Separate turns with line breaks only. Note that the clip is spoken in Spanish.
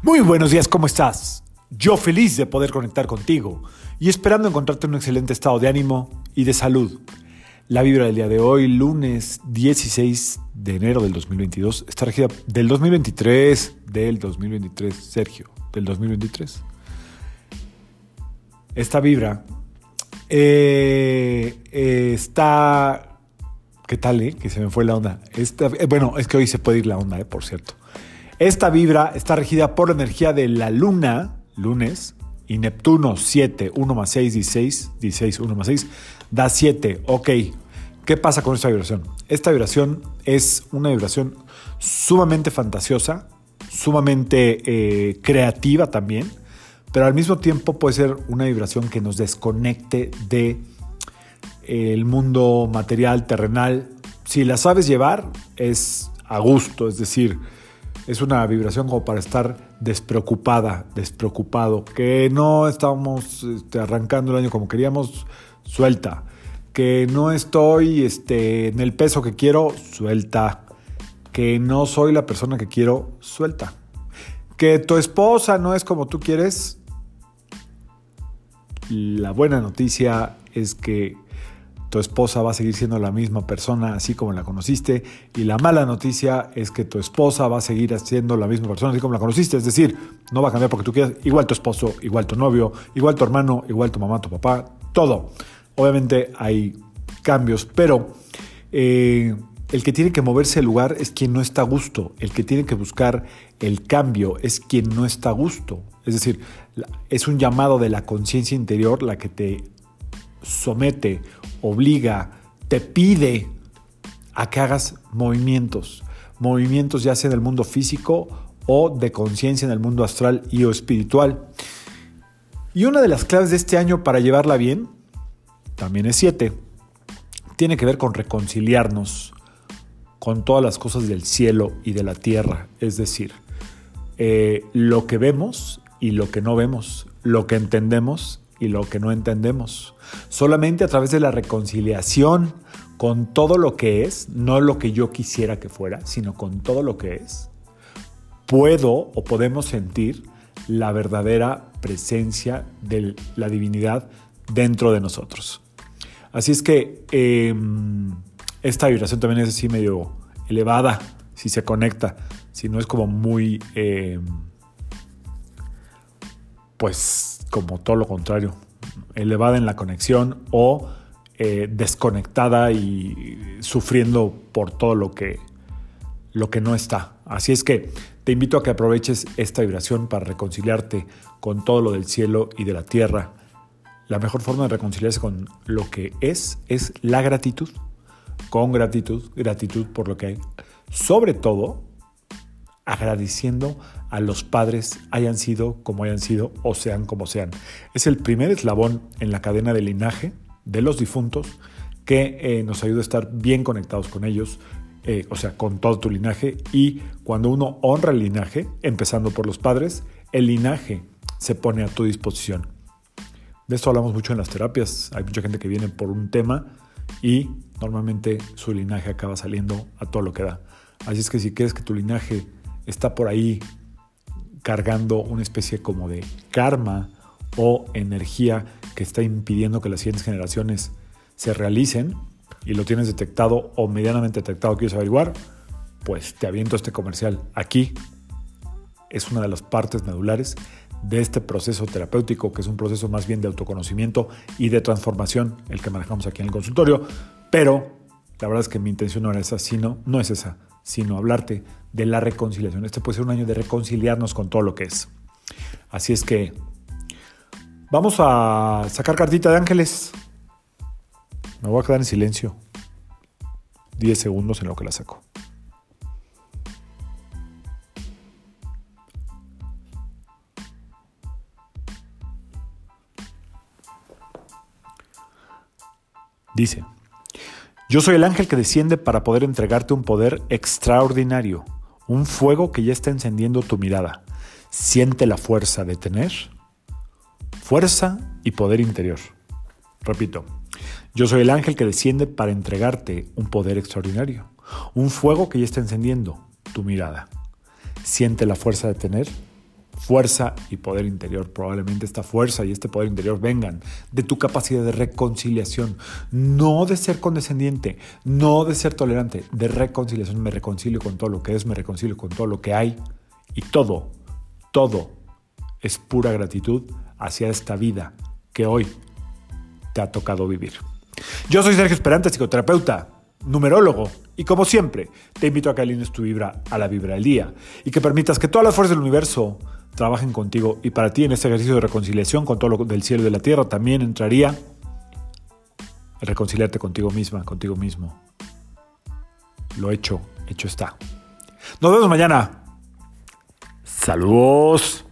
Muy buenos días, ¿cómo estás? Yo feliz de poder conectar contigo y esperando encontrarte en un excelente estado de ánimo y de salud. La vibra del día de hoy, lunes 16 de enero del 2022, está regida del 2023, del 2023, Sergio, del 2023. Esta vibra eh, eh, está... ¿Qué tal, eh? Que se me fue la onda. Esta, eh, bueno, es que hoy se puede ir la onda, eh, por cierto. Esta vibra está regida por la energía de la luna, lunes, y Neptuno 7, 1 más 6, 16, 16, 1 más 6, da 7. Ok, ¿qué pasa con esta vibración? Esta vibración es una vibración sumamente fantasiosa, sumamente eh, creativa también, pero al mismo tiempo puede ser una vibración que nos desconecte de eh, el mundo material, terrenal. Si la sabes llevar, es a gusto, es decir, es una vibración como para estar despreocupada, despreocupado, que no estamos este, arrancando el año como queríamos, suelta, que no estoy este, en el peso que quiero, suelta, que no soy la persona que quiero, suelta, que tu esposa no es como tú quieres, la buena noticia es que tu esposa va a seguir siendo la misma persona así como la conociste y la mala noticia es que tu esposa va a seguir siendo la misma persona así como la conociste, es decir, no va a cambiar porque tú quieras, igual tu esposo, igual tu novio, igual tu hermano, igual tu mamá, tu papá, todo. Obviamente hay cambios, pero eh, el que tiene que moverse el lugar es quien no está a gusto, el que tiene que buscar el cambio es quien no está a gusto. Es decir, es un llamado de la conciencia interior la que te somete, obliga, te pide a que hagas movimientos. Movimientos ya sea en el mundo físico o de conciencia en el mundo astral y o espiritual. Y una de las claves de este año para llevarla bien, también es siete, tiene que ver con reconciliarnos con todas las cosas del cielo y de la tierra. Es decir, eh, lo que vemos y lo que no vemos, lo que entendemos y lo que no entendemos. Solamente a través de la reconciliación con todo lo que es, no lo que yo quisiera que fuera, sino con todo lo que es, puedo o podemos sentir la verdadera presencia de la divinidad dentro de nosotros. Así es que eh, esta vibración también es así medio elevada, si se conecta, si no es como muy, eh, pues como todo lo contrario, elevada en la conexión o eh, desconectada y sufriendo por todo lo que, lo que no está. Así es que te invito a que aproveches esta vibración para reconciliarte con todo lo del cielo y de la tierra. La mejor forma de reconciliarse con lo que es es la gratitud. Con gratitud, gratitud por lo que hay. Sobre todo, agradeciendo a los padres, hayan sido como hayan sido o sean como sean. Es el primer eslabón en la cadena de linaje de los difuntos que eh, nos ayuda a estar bien conectados con ellos, eh, o sea, con todo tu linaje. Y cuando uno honra el linaje, empezando por los padres, el linaje se pone a tu disposición. De esto hablamos mucho en las terapias. Hay mucha gente que viene por un tema y normalmente su linaje acaba saliendo a todo lo que da. Así es que si quieres que tu linaje está por ahí cargando una especie como de karma o energía que está impidiendo que las siguientes generaciones se realicen y lo tienes detectado o medianamente detectado, quieres averiguar, pues te aviento este comercial. Aquí es una de las partes medulares de este proceso terapéutico, que es un proceso más bien de autoconocimiento y de transformación, el que manejamos aquí en el consultorio, pero la verdad es que mi intención no era esa, sino, no es esa, sino hablarte de la reconciliación. Este puede ser un año de reconciliarnos con todo lo que es. Así es que vamos a sacar cartita de ángeles. Me voy a quedar en silencio. 10 segundos en lo que la saco. Dice, yo soy el ángel que desciende para poder entregarte un poder extraordinario, un fuego que ya está encendiendo tu mirada. Siente la fuerza de tener fuerza y poder interior. Repito, yo soy el ángel que desciende para entregarte un poder extraordinario, un fuego que ya está encendiendo tu mirada. Siente la fuerza de tener fuerza y poder interior. Probablemente esta fuerza y este poder interior vengan de tu capacidad de reconciliación, no de ser condescendiente, no de ser tolerante, de reconciliación. Me reconcilio con todo lo que es, me reconcilio con todo lo que hay y todo, todo es pura gratitud hacia esta vida que hoy te ha tocado vivir. Yo soy Sergio Esperante, psicoterapeuta, numerólogo, y como siempre, te invito a que alines tu vibra a la vibra del día y que permitas que todas las fuerzas del universo trabajen contigo. Y para ti, en este ejercicio de reconciliación con todo lo del cielo y de la tierra, también entraría reconciliarte contigo misma, contigo mismo. Lo hecho, hecho está. Nos vemos mañana. Saludos.